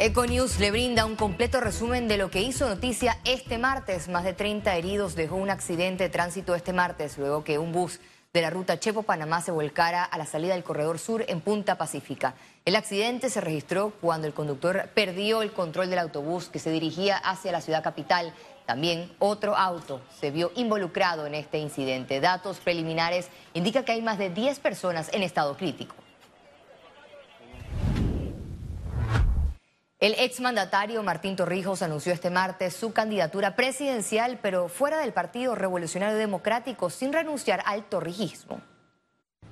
Econews le brinda un completo resumen de lo que hizo noticia este martes. Más de 30 heridos dejó un accidente de tránsito este martes, luego que un bus de la ruta Chepo-Panamá se volcara a la salida del corredor sur en Punta Pacífica. El accidente se registró cuando el conductor perdió el control del autobús que se dirigía hacia la ciudad capital. También otro auto se vio involucrado en este incidente. Datos preliminares indican que hay más de 10 personas en estado crítico. El exmandatario Martín Torrijos anunció este martes su candidatura presidencial, pero fuera del Partido Revolucionario Democrático, sin renunciar al torrijismo.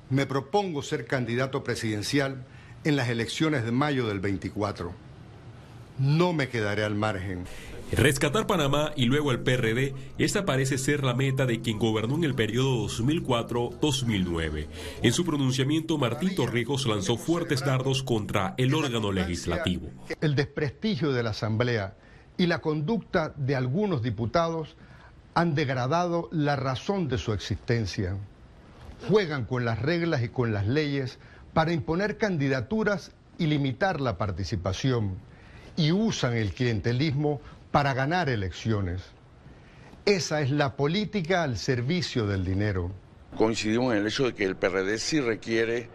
Me propongo ser candidato presidencial en las elecciones de mayo del 24. No me quedaré al margen. Rescatar Panamá y luego el PRD, esta parece ser la meta de quien gobernó en el periodo 2004-2009. En su pronunciamiento, Martín Torrijos lanzó fuertes dardos contra el órgano legislativo. El desprestigio de la Asamblea y la conducta de algunos diputados han degradado la razón de su existencia. Juegan con las reglas y con las leyes para imponer candidaturas y limitar la participación y usan el clientelismo para ganar elecciones. Esa es la política al servicio del dinero. Coincidimos en el hecho de que el PRD sí requiere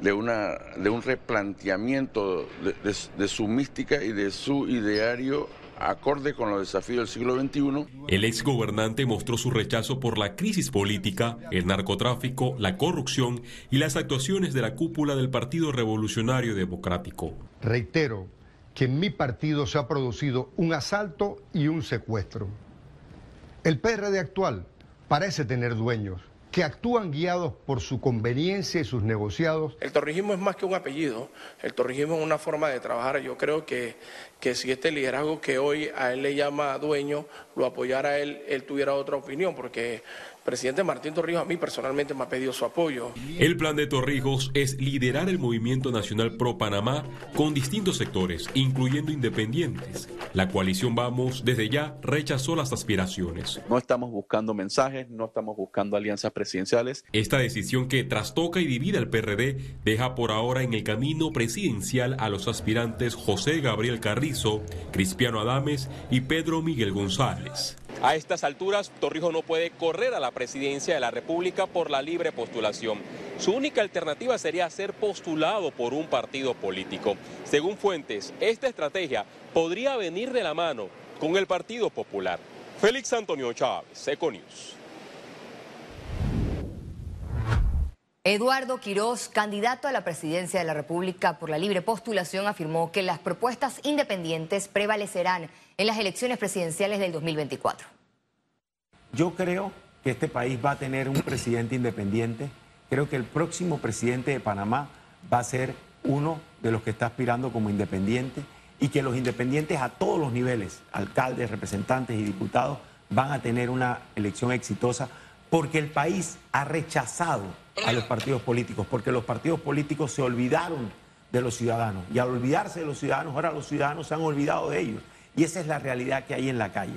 de, una, de un replanteamiento de, su mística y de su ideario acorde con los desafíos del siglo XXI. El ex gobernante mostró su rechazo por la crisis política, el narcotráfico, la corrupción y las actuaciones de la cúpula del Partido Revolucionario Democrático. Reitero, que en mi partido se ha producido un asalto y un secuestro. El PRD actual parece tener dueños que actúan guiados por su conveniencia y sus negociados. El torrijismo es más que un apellido, el torrijismo es una forma de trabajar. Yo creo que, que si este liderazgo que hoy a él le llama dueño lo apoyara él, él tuviera otra opinión, porque presidente Martín Torrijos a mí personalmente me ha pedido su apoyo. El plan de Torrijos es liderar el movimiento nacional pro Panamá con distintos sectores, incluyendo independientes. La coalición Vamos desde ya rechazó las aspiraciones. No estamos buscando mensajes, no estamos buscando alianzas presidenciales. Esta decisión que trastoca y divide al PRD deja por ahora en el camino presidencial a los aspirantes José Gabriel Carrizo, Cristiano Adames y Pedro Miguel González. A estas alturas, Torrijos no puede correr a la presidencia de la República por la libre postulación. Su única alternativa sería ser postulado por un partido político. Según fuentes, esta estrategia podría venir de la mano con el Partido Popular. Félix Antonio Chávez, Econius. Eduardo Quirós, candidato a la presidencia de la República por la libre postulación, afirmó que las propuestas independientes prevalecerán en las elecciones presidenciales del 2024. Yo creo que este país va a tener un presidente independiente. Creo que el próximo presidente de Panamá va a ser uno de los que está aspirando como independiente y que los independientes a todos los niveles, alcaldes, representantes y diputados, van a tener una elección exitosa porque el país ha rechazado a los partidos políticos, porque los partidos políticos se olvidaron de los ciudadanos y al olvidarse de los ciudadanos, ahora los ciudadanos se han olvidado de ellos y esa es la realidad que hay en la calle.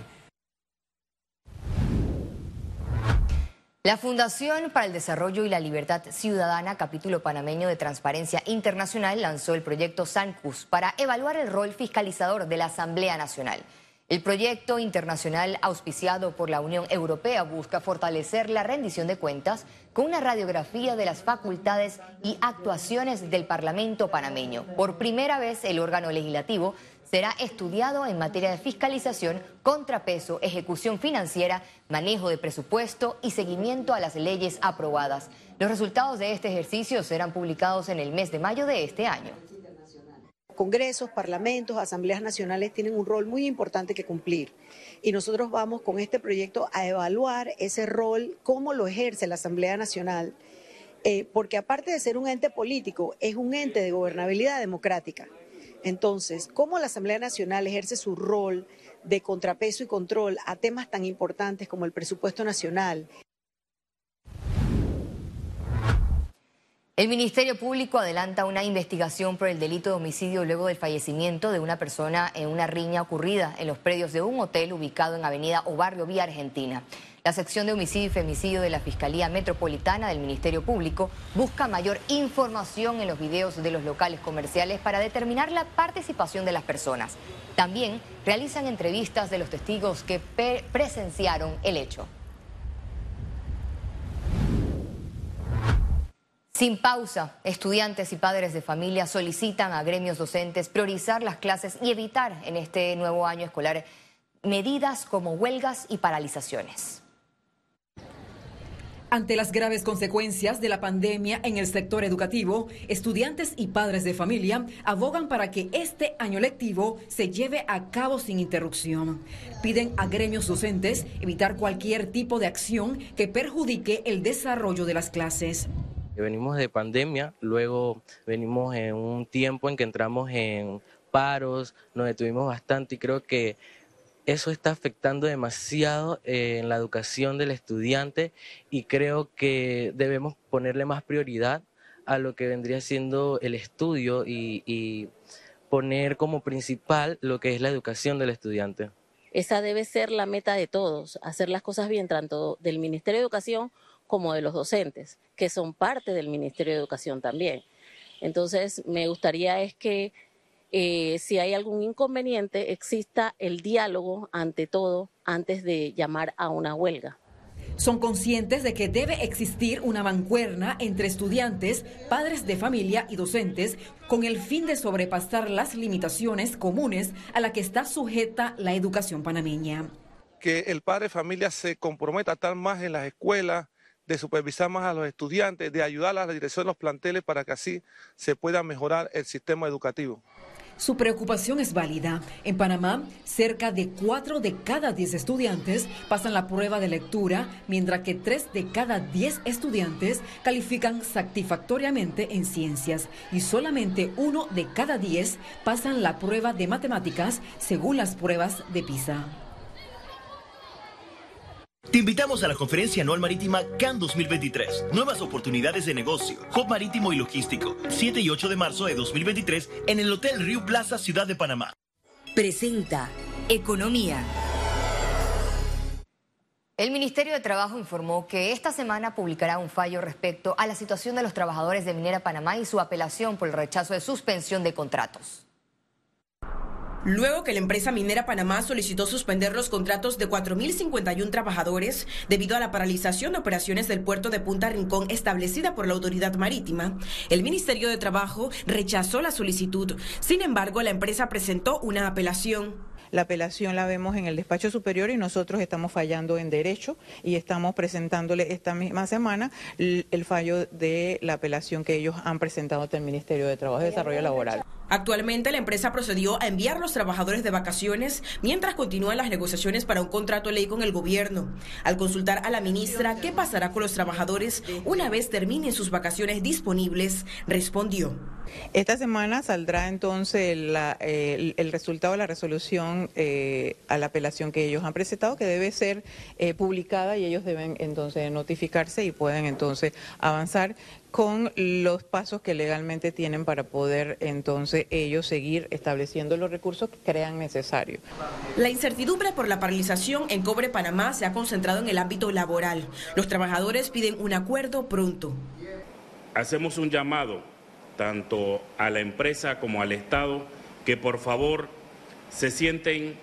La Fundación para el Desarrollo y la Libertad Ciudadana, capítulo panameño de Transparencia Internacional, lanzó el proyecto SANCUS para evaluar el rol fiscalizador de la Asamblea Nacional. El proyecto internacional auspiciado por la Unión Europea busca fortalecer la rendición de cuentas con una radiografía de las facultades y actuaciones del Parlamento panameño. Por primera vez, el órgano legislativo será estudiado en materia de fiscalización, contrapeso, ejecución financiera, manejo de presupuesto y seguimiento a las leyes aprobadas. Los resultados de este ejercicio serán publicados en el mes de mayo de este año. Congresos, parlamentos, asambleas nacionales tienen un rol muy importante que cumplir. Y nosotros vamos con este proyecto a evaluar ese rol, cómo lo ejerce la Asamblea Nacional, eh, porque aparte de ser un ente político, es un ente de gobernabilidad democrática. Entonces, ¿cómo la Asamblea Nacional ejerce su rol de contrapeso y control a temas tan importantes como el presupuesto nacional? El Ministerio Público adelanta una investigación por el delito de homicidio luego del fallecimiento de una persona en una riña ocurrida en los predios de un hotel ubicado en Avenida o Barrio Vía Argentina. La sección de homicidio y femicidio de la Fiscalía Metropolitana del Ministerio Público busca mayor información en los videos de los locales comerciales para determinar la participación de las personas. También realizan entrevistas de los testigos que presenciaron el hecho. Sin pausa, estudiantes y padres de familia solicitan a gremios docentes priorizar las clases y evitar en este nuevo año escolar medidas como huelgas y paralizaciones. Ante las graves consecuencias de la pandemia en el sector educativo, estudiantes y padres de familia abogan para que este año lectivo se lleve a cabo sin interrupción. Piden a gremios docentes evitar cualquier tipo de acción que perjudique el desarrollo de las clases. Venimos de pandemia, luego venimos en un tiempo en que entramos en paros, nos detuvimos bastante y creo que eso está afectando demasiado eh, en la educación del estudiante y creo que debemos ponerle más prioridad a lo que vendría siendo el estudio y, y poner como principal lo que es la educación del estudiante. Esa debe ser la meta de todos, hacer las cosas bien tanto del Ministerio de Educación como de los docentes, que son parte del Ministerio de Educación también. Entonces, me gustaría es que eh, si hay algún inconveniente, exista el diálogo ante todo antes de llamar a una huelga. Son conscientes de que debe existir una mancuerna entre estudiantes, padres de familia y docentes con el fin de sobrepasar las limitaciones comunes a la que está sujeta la educación panameña. Que el padre de familia se comprometa a estar más en las escuelas, de supervisar más a los estudiantes, de ayudar a la dirección de los planteles para que así se pueda mejorar el sistema educativo. Su preocupación es válida. En Panamá, cerca de 4 de cada 10 estudiantes pasan la prueba de lectura, mientras que 3 de cada 10 estudiantes califican satisfactoriamente en ciencias y solamente 1 de cada 10 pasan la prueba de matemáticas según las pruebas de PISA. Te invitamos a la conferencia anual marítima CAN 2023. Nuevas oportunidades de negocio, hub marítimo y logístico. 7 y 8 de marzo de 2023 en el Hotel Río Plaza, Ciudad de Panamá. Presenta Economía. El Ministerio de Trabajo informó que esta semana publicará un fallo respecto a la situación de los trabajadores de Minera Panamá y su apelación por el rechazo de suspensión de contratos luego que la empresa minera Panamá solicitó suspender los contratos de 4.051 trabajadores debido a la paralización de operaciones del puerto de Punta Rincón establecida por la autoridad marítima, el Ministerio de Trabajo rechazó la solicitud. Sin embargo, la empresa presentó una apelación. La apelación la vemos en el despacho superior y nosotros estamos fallando en derecho y estamos presentándole esta misma semana el fallo de la apelación que ellos han presentado ante el Ministerio de Trabajo y Desarrollo Laboral. Actualmente la empresa procedió a enviar los trabajadores de vacaciones mientras continúan las negociaciones para un contrato ley con el gobierno. Al consultar a la ministra qué pasará con los trabajadores una vez terminen sus vacaciones disponibles, respondió. Esta semana saldrá entonces el, resultado de la resolución eh, a la apelación que ellos han presentado, que debe ser eh, publicada y ellos deben entonces notificarse y pueden entonces avanzar con los pasos que legalmente tienen para poder entonces ellos seguir estableciendo los recursos que crean necesarios. La incertidumbre por la paralización en Cobre Panamá se ha concentrado en el ámbito laboral. Los trabajadores piden un acuerdo pronto. Hacemos un llamado tanto a la empresa como al Estado que por favor se sienten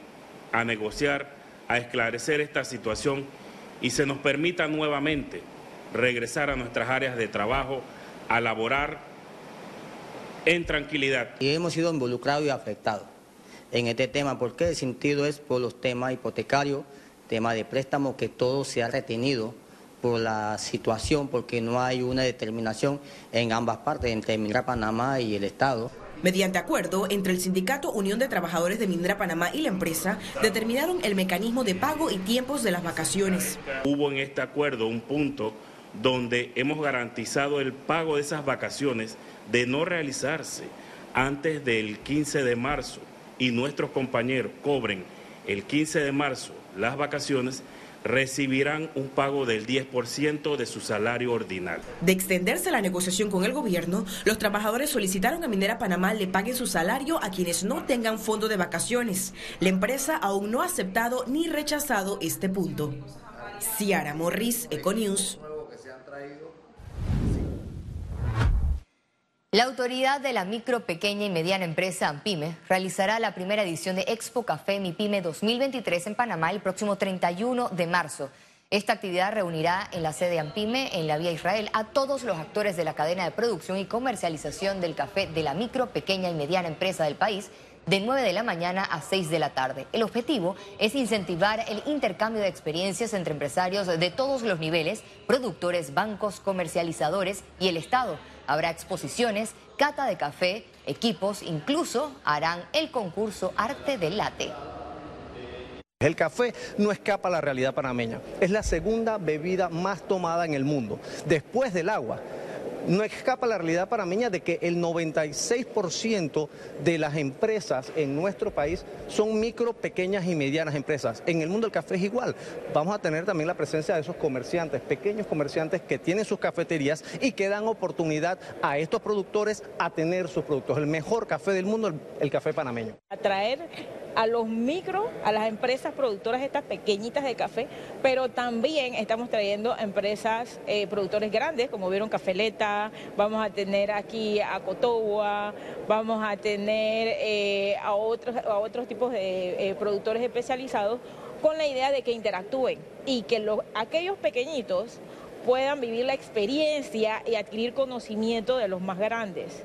a negociar, a esclarecer esta situación y se nos permita nuevamente regresar a nuestras áreas de trabajo, a laborar en tranquilidad. Y hemos sido involucrados y afectados en este tema, porque el sentido es por los temas hipotecarios, tema de préstamo, que todo se ha retenido por la situación, porque no hay una determinación en ambas partes, entre Minera Panamá y el Estado. Mediante acuerdo entre el Sindicato Unión de Trabajadores de Minera Panamá y la empresa, determinaron el mecanismo de pago y tiempos de las vacaciones. Hubo en este acuerdo un punto donde hemos garantizado el pago de esas vacaciones de no realizarse antes del 15 de marzo y nuestros compañeros cobren el 15 de marzo las vacaciones, recibirán un pago del 10% de su salario ordinario. De extenderse la negociación con el gobierno, los trabajadores solicitaron a Minera Panamá le paguen su salario a quienes no tengan fondo de vacaciones. La empresa aún no ha aceptado ni rechazado este punto. Ciara Morris, Econews. La autoridad de la micro, pequeña y mediana empresa AMPIME realizará la primera edición de Expo Café Mi Pyme 2023 en Panamá el próximo 31 de marzo. Esta actividad reunirá en la sede AMPIME, en la Vía Israel, a todos los actores de la cadena de producción y comercialización del café de la micro, pequeña y mediana empresa del país de 9 de la mañana a 6 de la tarde. El objetivo es incentivar el intercambio de experiencias entre empresarios de todos los niveles, productores, bancos, comercializadores y el Estado Habrá exposiciones, cata de café, equipos, incluso harán el concurso Arte del Latte. El café no escapa a la realidad panameña. Es la segunda bebida más tomada en el mundo, después del agua no escapa la realidad panameña de que el 96% de las empresas en nuestro país son micro, pequeñas y medianas empresas. En el mundo del café es igual. Vamos a tener también la presencia de esos comerciantes, pequeños comerciantes que tienen sus cafeterías y que dan oportunidad a estos productores a tener sus productos. El mejor café del mundo, el, café panameño. Atraer a los micro, a las empresas productoras estas pequeñitas de café, pero también estamos trayendo empresas eh, productores grandes, como vieron Cafeleta, vamos a tener aquí a Cotowa, vamos a tener eh, a, otros, a otros tipos de eh, productores especializados, con la idea de que interactúen y que los, aquellos pequeñitos puedan vivir la experiencia y adquirir conocimiento de los más grandes.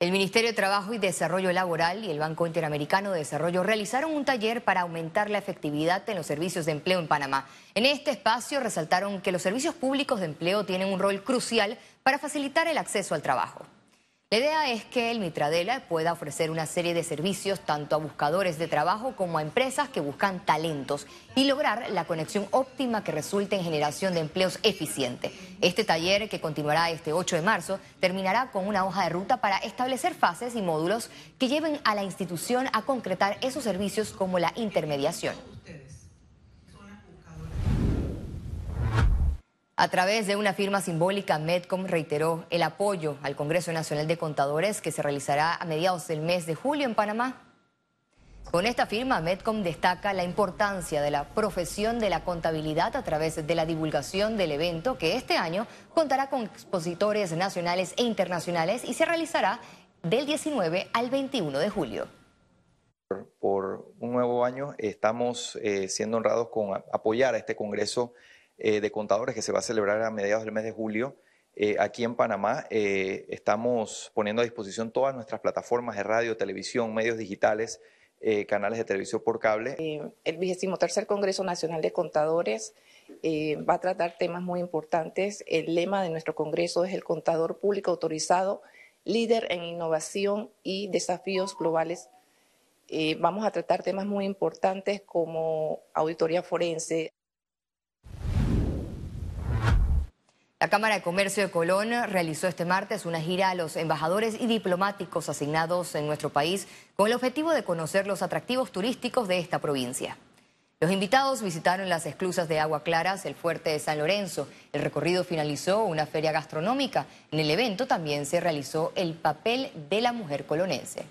El Ministerio de Trabajo y Desarrollo Laboral y el Banco Interamericano de Desarrollo realizaron un taller para aumentar la efectividad en los servicios de empleo en Panamá. En este espacio resaltaron que los servicios públicos de empleo tienen un rol crucial para facilitar el acceso al trabajo. La idea es que el Mitradela pueda ofrecer una serie de servicios tanto a buscadores de trabajo como a empresas que buscan talentos y lograr la conexión óptima que resulte en generación de empleos eficiente. Este taller, que continuará este 8 de marzo, terminará con una hoja de ruta para establecer fases y módulos que lleven a la institución a concretar esos servicios como la intermediación. A través de una firma simbólica, Medcom reiteró el apoyo al Congreso Nacional de Contadores que se realizará a mediados del mes de julio en Panamá. Con esta firma, Medcom destaca la importancia de la profesión de la contabilidad a través de la divulgación del evento que este año contará con expositores nacionales e internacionales y se realizará del 19 al 21 de julio. Por un nuevo año estamos eh, siendo honrados con apoyar a este Congreso eh, de contadores que se va a celebrar a mediados del mes de julio. Eh, aquí en Panamá eh, estamos poniendo a disposición todas nuestras plataformas de radio, televisión, medios digitales, canales de televisión por cable. el vigésimo tercer Congreso Nacional de Contadores va a tratar temas muy importantes. El lema de nuestro Congreso es el contador público autorizado, líder en innovación y desafíos globales. vamos a tratar temas muy importantes como auditoría forense, La Cámara de Comercio de Colón realizó este martes una gira a los embajadores y diplomáticos asignados en nuestro país con el objetivo de conocer los atractivos turísticos de esta provincia. Los invitados visitaron las esclusas de Agua Claras, el fuerte de San Lorenzo. El recorrido finalizó una feria gastronómica. En el evento también se realizó el papel de la mujer colonense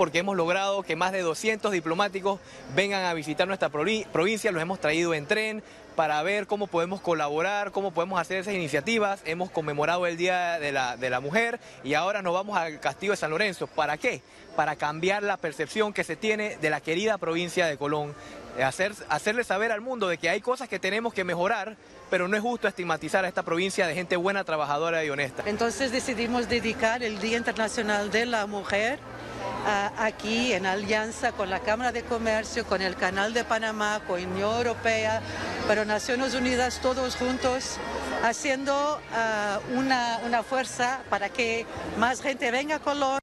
porque hemos logrado que más de 200 diplomáticos vengan a visitar nuestra provincia, los hemos traído en tren para ver cómo podemos colaborar, cómo podemos hacer esas iniciativas. Hemos conmemorado el Día de la, Mujer y ahora nos vamos al Castillo de San Lorenzo. ¿Para qué? Para cambiar la percepción que se tiene de la querida provincia de Colón. Hacer, hacerle saber al mundo de que hay cosas que tenemos que mejorar, pero no es justo estigmatizar a esta provincia de gente buena, trabajadora y honesta. Entonces decidimos dedicar el Día Internacional de la Mujer aquí en alianza con la Cámara de Comercio, con el Canal de Panamá, con Unión Europea, pero Naciones Unidas todos juntos haciendo ah, una, una fuerza para que más gente venga a Colón.